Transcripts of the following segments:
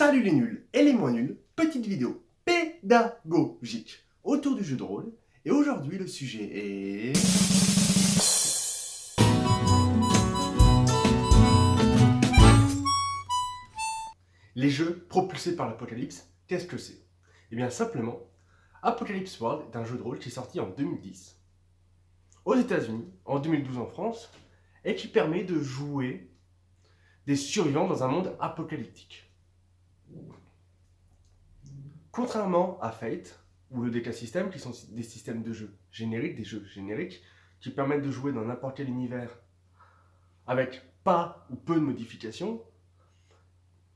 Salut les nuls et les moins nuls, petite vidéo pédagogique autour du jeu de rôle. Et aujourd'hui le sujet est... Les jeux propulsés par l'apocalypse, qu'est-ce que c'est? Eh bien simplement, Apocalypse World est un jeu de rôle qui est sorti en 2010 aux États-Unis, en 2012 en France, et qui permet de jouer des survivants dans un monde apocalyptique. Contrairement à Fate ou le DK System, qui sont des systèmes de jeu génériques, des jeux génériques, qui permettent de jouer dans n'importe quel univers avec pas ou peu de modifications,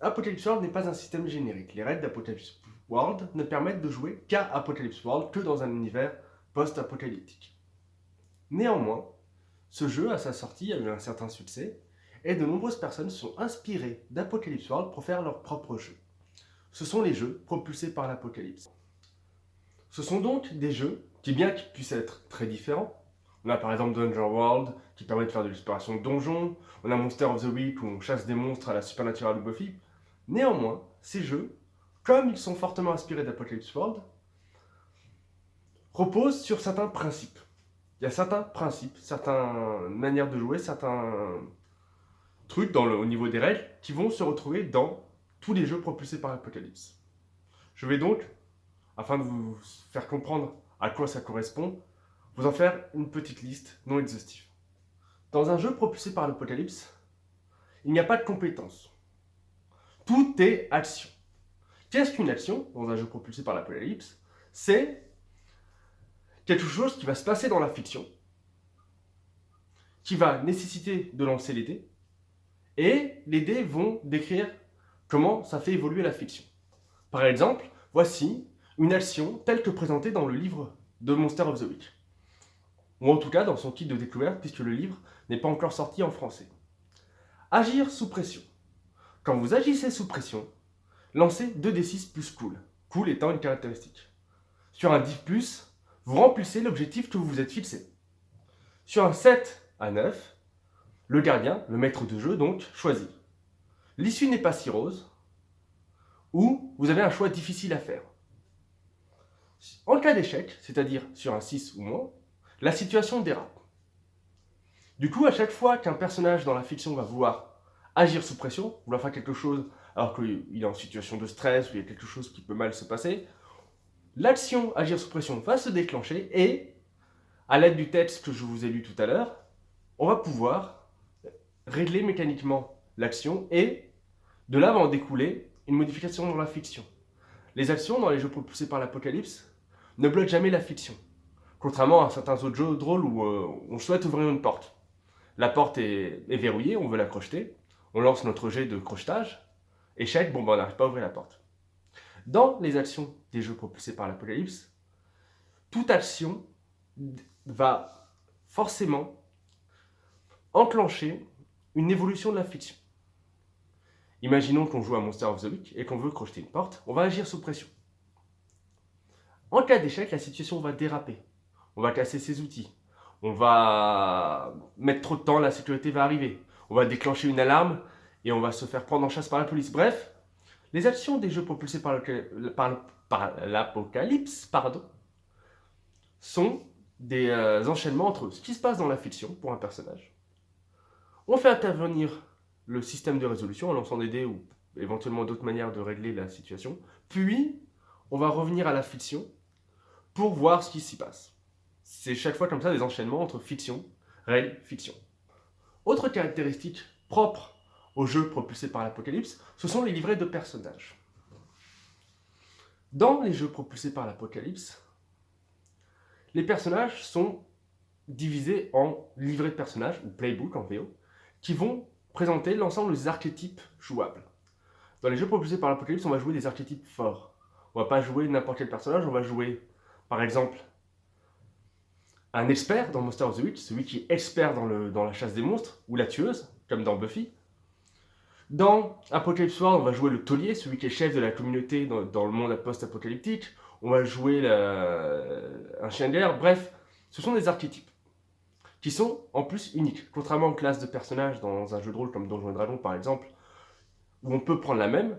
Apocalypse World n'est pas un système générique. Les règles d'Apocalypse World ne permettent de jouer qu'à Apocalypse World que dans un univers post-apocalyptique. Néanmoins, ce jeu, à sa sortie, a eu un certain succès, et de nombreuses personnes sont inspirées d'Apocalypse World pour faire leur propre jeu. Ce sont les jeux propulsés par l'Apocalypse. Ce sont donc des jeux qui, bien qu'ils puissent être très différents, on a par exemple Dungeon World qui permet de faire de l'exploration de donjons, on a Monster of the Week où on chasse des monstres à la Supernatural Buffy. Néanmoins, ces jeux, comme ils sont fortement inspirés d'Apocalypse World, reposent sur certains principes. Il y a certains principes, certaines manières de jouer, certains trucs au niveau des règles qui vont se retrouver dans tous les jeux propulsés par Apocalypse. Je vais donc, afin de vous faire comprendre à quoi ça correspond, vous en faire une petite liste non exhaustive. Dans un jeu propulsé par l'Apocalypse, il n'y a pas de compétences. Tout est action. Qu'est-ce qu'une action dans un jeu propulsé par l'Apocalypse? C'est quelque chose qui va se passer dans la fiction, qui va nécessiter de lancer les dés, et les dés vont décrire comment ça fait évoluer la fiction. Par exemple, voici une action telle que présentée dans le livre de Monster of the Week. Ou en tout cas dans son kit de découverte, puisque le livre n'est pas encore sorti en français. Agir sous pression. Quand vous agissez sous pression, lancez 2d6 plus cool. Cool étant une caractéristique. Sur un 10, vous remplissez l'objectif que vous vous êtes fixé. Sur un 7 à 9, le gardien, le maître de jeu, donc, choisit. L'issue n'est pas si rose, ou vous avez un choix difficile à faire. En cas d'échec, c'est-à-dire sur un 6 ou moins, la situation dérape. Du coup, à chaque fois qu'un personnage dans la fiction va vouloir agir sous pression, vouloir faire quelque chose alors qu'il est en situation de stress ou il y a quelque chose qui peut mal se passer, l'action agir sous pression va se déclencher et, à l'aide du texte que je vous ai lu tout à l'heure, on va pouvoir régler mécaniquement l'action et de là va en découler une modification dans la fiction. Les actions dans les jeux propulsés par l'apocalypse ne bloquent jamais la fiction, contrairement à certains autres jeux de rôle où euh, on souhaite ouvrir une porte. La porte est, verrouillée, on veut la crocheter, on lance notre jet de crochetage, échec, bon ben on n'arrive pas à ouvrir la porte. Dans les actions des jeux propulsés par l'apocalypse, toute action va forcément enclencher une évolution de la fiction. Imaginons qu'on joue à Monster of the Week et qu'on veut crocheter une porte, on va agir sous pression. En cas d'échec, la situation va déraper. On va casser ses outils. On va mettre trop de temps, la sécurité va arriver. On va déclencher une alarme et on va se faire prendre en chasse par la police. Bref, les actions des jeux propulsés par l'apocalypse sont des euh, enchaînements entre ce qui se passe dans la fiction pour un personnage on fait intervenir le système de résolution en lançant des dés ou éventuellement d'autres manières de régler la situation. Puis, on va revenir à la fiction pour voir ce qui s'y passe. C'est chaque fois comme ça des enchaînements entre fiction, règle, fiction. Autre caractéristique propre aux jeux propulsés par l'Apocalypse, ce sont les livrets de personnages. Dans les jeux propulsés par l'Apocalypse, les personnages sont divisés en livrets de personnages, ou playbook en VO, qui vont présenter l'ensemble des archétypes jouables. Dans les jeux propulsés par l'Apocalypse, on va jouer des archétypes forts. On va pas jouer n'importe quel personnage, on va jouer, par exemple, un expert dans Monster of the Witch, celui qui est expert dans la chasse des monstres, ou la tueuse, comme dans Buffy. Dans Apocalypse World, on va jouer le taulier, celui qui est chef de la communauté dans, le monde post-apocalyptique. On va jouer un chien de guerre. Bref, ce sont des archétypes qui sont en plus uniques. Contrairement aux classes de personnages dans un jeu de rôle comme Donjons et Dragons par exemple, où on peut prendre la même,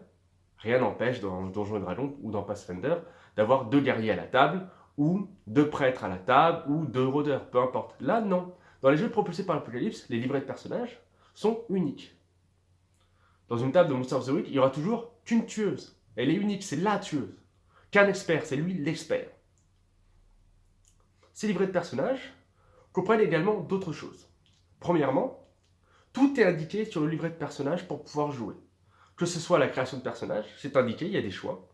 Rien n'empêche dans Donjons et Dragons ou dans Pathfinder d'avoir deux guerriers à la table, ou deux prêtres à la table, ou deux rôdeurs, peu importe. Là, non. Dans les jeux propulsés par l'Apocalypse, les livrets de personnages sont uniques. Dans une table de Monster of the Week, il y aura toujours qu'une tueuse. Elle est unique, c'est la tueuse. Qu'un expert, c'est lui l'expert. Ces livrets de personnages comprennent également d'autres choses. Premièrement, tout est indiqué sur le livret de personnage pour pouvoir jouer. Que ce soit la création de personnage, c'est indiqué, il y a des choix.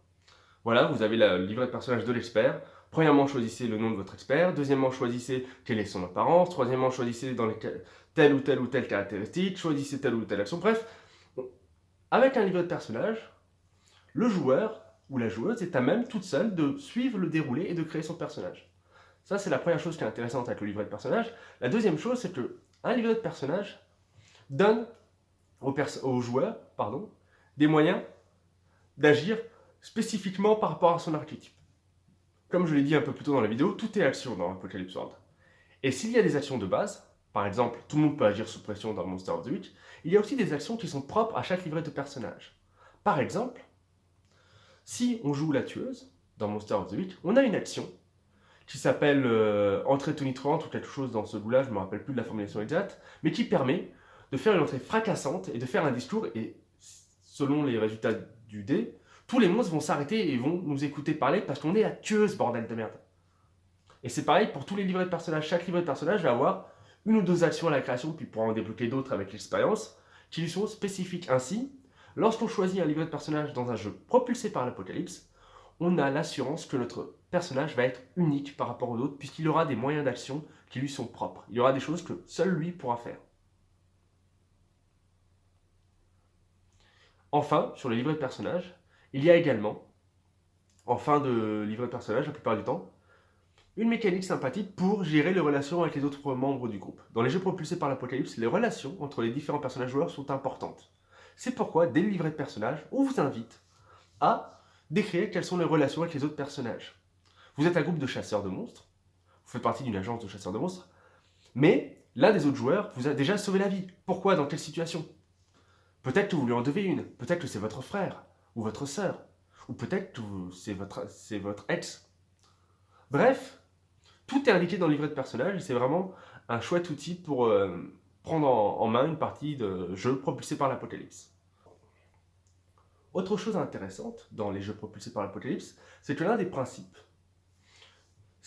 Voilà, vous avez le livret de personnage de l'expert. Premièrement, choisissez le nom de votre expert. Deuxièmement, choisissez quelle est son apparence. Troisièmement, choisissez dans telle ou telle ou telle caractéristique. Choisissez telle ou telle action. Bref, avec un livret de personnage, le joueur ou la joueuse est à même toute seule de suivre le déroulé et de créer son personnage. Ça, c'est la première chose qui est intéressante avec le livret de personnage. La deuxième chose, c'est que un livret de personnage donne aux, joueurs pardon, des moyens d'agir spécifiquement par rapport à son archétype. Comme je l'ai dit un peu plus tôt dans la vidéo, tout est action dans Apocalypse World. Et s'il y a des actions de base, par exemple, tout le monde peut agir sous pression dans Monster of the Week, il y a aussi des actions qui sont propres à chaque livret de personnage. Par exemple, si on joue la tueuse dans Monster of the Week, on a une action qui s'appelle euh, entrée tonitruante ou quelque chose dans ce goût-là, je ne me rappelle plus de la formulation exacte, mais qui permet de faire une entrée fracassante et de faire un discours, et selon les résultats du dé, tous les monstres vont s'arrêter et vont nous écouter parler parce qu'on est la tueuse, bordel de merde. Et c'est pareil pour tous les livrets de personnages. Chaque livret de personnage va avoir une ou deux actions à la création, puis pourra en débloquer d'autres avec l'expérience, qui lui sont spécifiques. Ainsi, lorsqu'on choisit un livret de personnage dans un jeu propulsé par l'apocalypse, on a l'assurance que notre personnage va être unique par rapport aux autres, puisqu'il aura des moyens d'action qui lui sont propres. Il y aura des choses que seul lui pourra faire. Enfin, sur les livrets de personnages, il y a également, en fin de livret de personnage, la plupart du temps, une mécanique sympathique pour gérer les relations avec les autres membres du groupe. Dans les jeux propulsés par l'Apocalypse, les relations entre les différents personnages joueurs sont importantes. C'est pourquoi, dès le livret de personnage, on vous invite à décrire quelles sont les relations avec les autres personnages. Vous êtes un groupe de chasseurs de monstres, vous faites partie d'une agence de chasseurs de monstres, mais l'un des autres joueurs vous a déjà sauvé la vie. Pourquoi Dans quelle situation? Peut-être que vous lui en devez une, peut-être que c'est votre frère ou votre sœur, ou peut-être que c'est votre, ex. Bref, tout est indiqué dans le livret de personnage c'est vraiment un chouette outil pour euh, prendre en, main une partie de jeu propulsé par l'apocalypse. Autre chose intéressante dans les jeux propulsés par l'apocalypse, c'est que l'un des principes,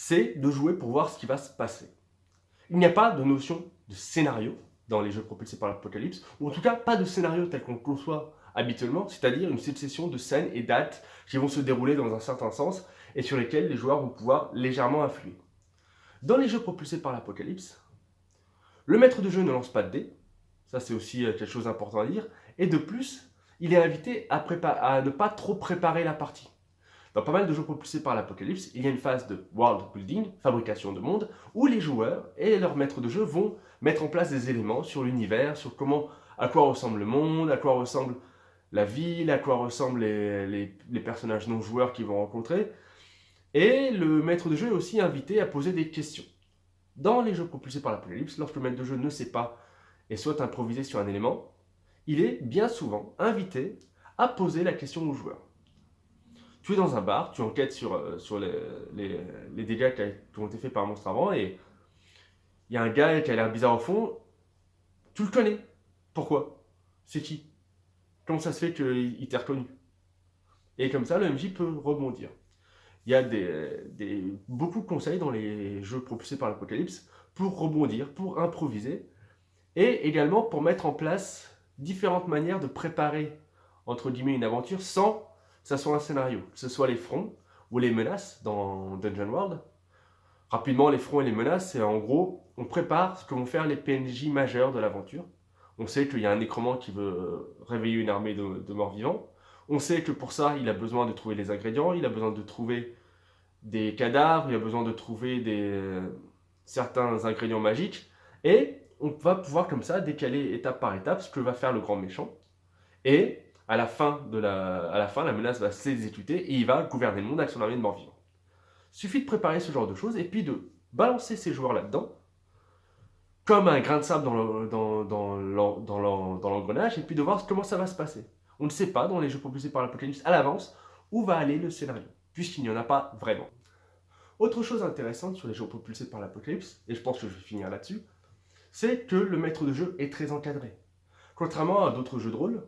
c'est de jouer pour voir ce qui va se passer. Il n'y a pas de notion de scénario dans les jeux propulsés par l'apocalypse, ou en tout cas pas de scénario tel qu'on le conçoit habituellement, c'est-à-dire une succession de scènes et dates qui vont se dérouler dans un certain sens et sur lesquelles les joueurs vont pouvoir légèrement influer. Dans les jeux propulsés par l'apocalypse, le maître de jeu ne lance pas de dés, ça c'est aussi euh, quelque chose d'important à dire, et de plus, il est invité à, à, ne pas trop préparer la partie. Dans pas mal de jeux propulsés par l'apocalypse, il y a une phase de world building, fabrication de monde, où les joueurs et leurs maîtres de jeu vont mettre en place des éléments sur l'univers, sur comment, à quoi ressemble le monde, à quoi ressemble la ville, à quoi ressemblent les, personnages non joueurs qu'ils vont rencontrer, et le maître de jeu est aussi invité à poser des questions. Dans les jeux propulsés par l'Apocalypse, lorsque le maître de jeu ne sait pas et souhaite improviser sur un élément, il est bien souvent invité à poser la question au joueur. Tu es dans un bar, tu enquêtes sur, euh, sur les, les, dégâts qui ont été faits par un monstre avant et il y a un gars qui a l'air bizarre au fond. Tu le connais. Pourquoi? C'est qui? Comment ça se fait qu'il t'ait reconnu? Et comme ça, le MJ peut rebondir. Il y a des, beaucoup de conseils dans les jeux propulsés par l'Apocalypse pour rebondir, pour improviser, et également pour mettre en place différentes manières de préparer, entre guillemets, une aventure sans ça soit un scénario, que ce soit les fronts ou les menaces dans Dungeon World. Rapidement, les fronts et les menaces, c'est en gros, on prépare ce que vont faire les PNJ majeurs de l'aventure. On sait qu'il y a un nécromant qui veut réveiller une armée de, morts vivants. On sait que pour ça, il a besoin de trouver les ingrédients, il a besoin de trouver des cadavres, il a besoin de trouver des, certains ingrédients magiques. Et on va pouvoir comme ça décaler étape par étape ce que va faire le grand méchant. Et à la fin, la, menace va s'exécuter et il va gouverner le monde avec son armée de morts vivants. Suffit de préparer ce genre de choses et puis de balancer ces joueurs là-dedans comme un grain de sable dans l'engrenage, et puis de voir comment ça va se passer. On ne sait pas dans les jeux propulsés par l'Apocalypse à l'avance où va aller le scénario, puisqu'il n'y en a pas vraiment. Autre chose intéressante sur les jeux propulsés par l'Apocalypse, et je pense que je vais finir là-dessus, c'est que le maître de jeu est très encadré. Contrairement à d'autres jeux de rôle,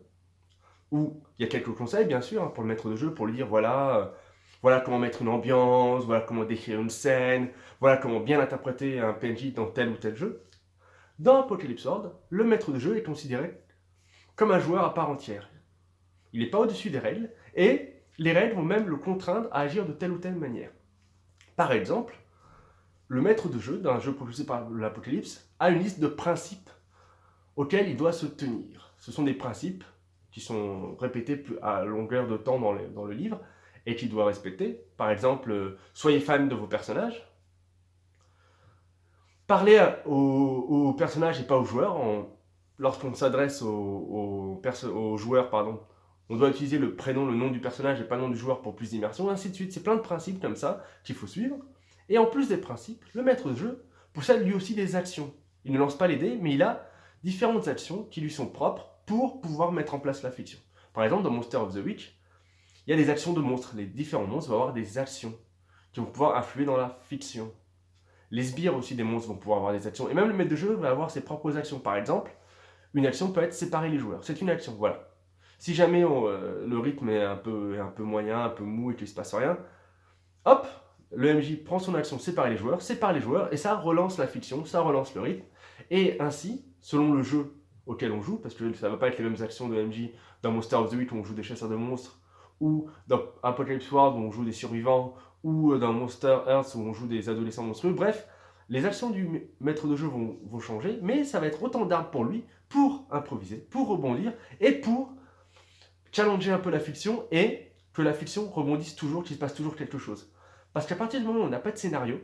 où il y a quelques conseils bien sûr hein, pour le maître de jeu, pour lui dire voilà, euh, voilà comment mettre une ambiance, voilà comment décrire une scène, voilà comment bien interpréter un PNJ dans tel ou tel jeu. Dans Apocalypse World, le maître de jeu est considéré comme un joueur à part entière. Il n'est pas au-dessus des règles, et les règles vont même le contraindre à agir de telle ou telle manière. Par exemple, le maître de jeu d'un jeu propulsé par l'Apocalypse a une liste de principes auxquels il doit se tenir. Ce sont des principes sont répétés à longueur de temps dans le, dans le livre et qu'il doit respecter. Par exemple, euh, soyez fan de vos personnages. Parlez aux, personnages et pas aux joueurs. Lorsqu'on s'adresse aux, aux, joueurs, pardon, on doit utiliser le prénom, le nom du personnage et pas le nom du joueur pour plus d'immersion, ainsi de suite. C'est plein de principes comme ça qu'il faut suivre. Et en plus des principes, le maître de jeu possède lui aussi des actions. Il ne lance pas les dés, mais il a différentes actions qui lui sont propres pour pouvoir mettre en place la fiction. Par exemple, dans Monster of the Week, il y a des actions de monstres. Les différents monstres vont avoir des actions qui vont pouvoir influer dans la fiction. Les sbires aussi des monstres vont pouvoir avoir des actions. Et même le maître de jeu va avoir ses propres actions. Par exemple, une action peut être séparer les joueurs. C'est une action, voilà. Si jamais euh, le rythme est un peu, moyen, un peu mou et qu'il ne se passe rien, hop, le MJ prend son action séparer les joueurs, sépare les joueurs, et ça relance la fiction, ça relance le rythme. Et ainsi, selon le jeu auquel on joue, parce que ça va pas être les mêmes actions de MJ dans Monster of the Week où on joue des chasseurs de monstres, ou dans Apocalypse World où on joue des survivants, ou dans Monster Earth où on joue des adolescents monstrueux. Bref, les actions du maître de jeu vont, vont changer, mais ça va être autant d'armes pour lui pour improviser, pour rebondir et pour challenger un peu la fiction et que la fiction rebondisse toujours, qu'il se passe toujours quelque chose. Parce qu'à partir du moment où on n'a pas de scénario,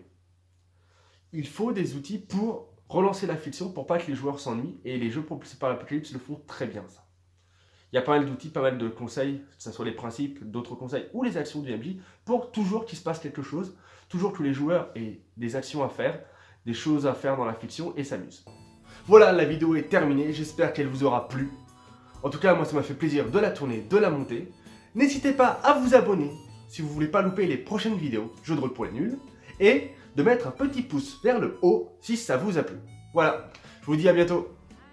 il faut des outils pour relancer la fiction pour pas que les joueurs s'ennuient, et les jeux propulsés par l'Apocalypse le font très bien ça. Il y a pas mal d'outils, pas mal de conseils, que ce soit les principes, d'autres conseils ou les actions du MJ, pour toujours qu'il se passe quelque chose, toujours que les joueurs aient des actions à faire, des choses à faire dans la fiction et s'amusent. Voilà, la vidéo est terminée, j'espère qu'elle vous aura plu. En tout cas, moi ça m'a fait plaisir de la tourner, de la monter. N'hésitez pas à vous abonner si vous voulez pas louper les prochaines vidéos, jeux de rôle pour les nuls, et de mettre un petit pouce vers le haut si ça vous a plu. Voilà, je vous dis à bientôt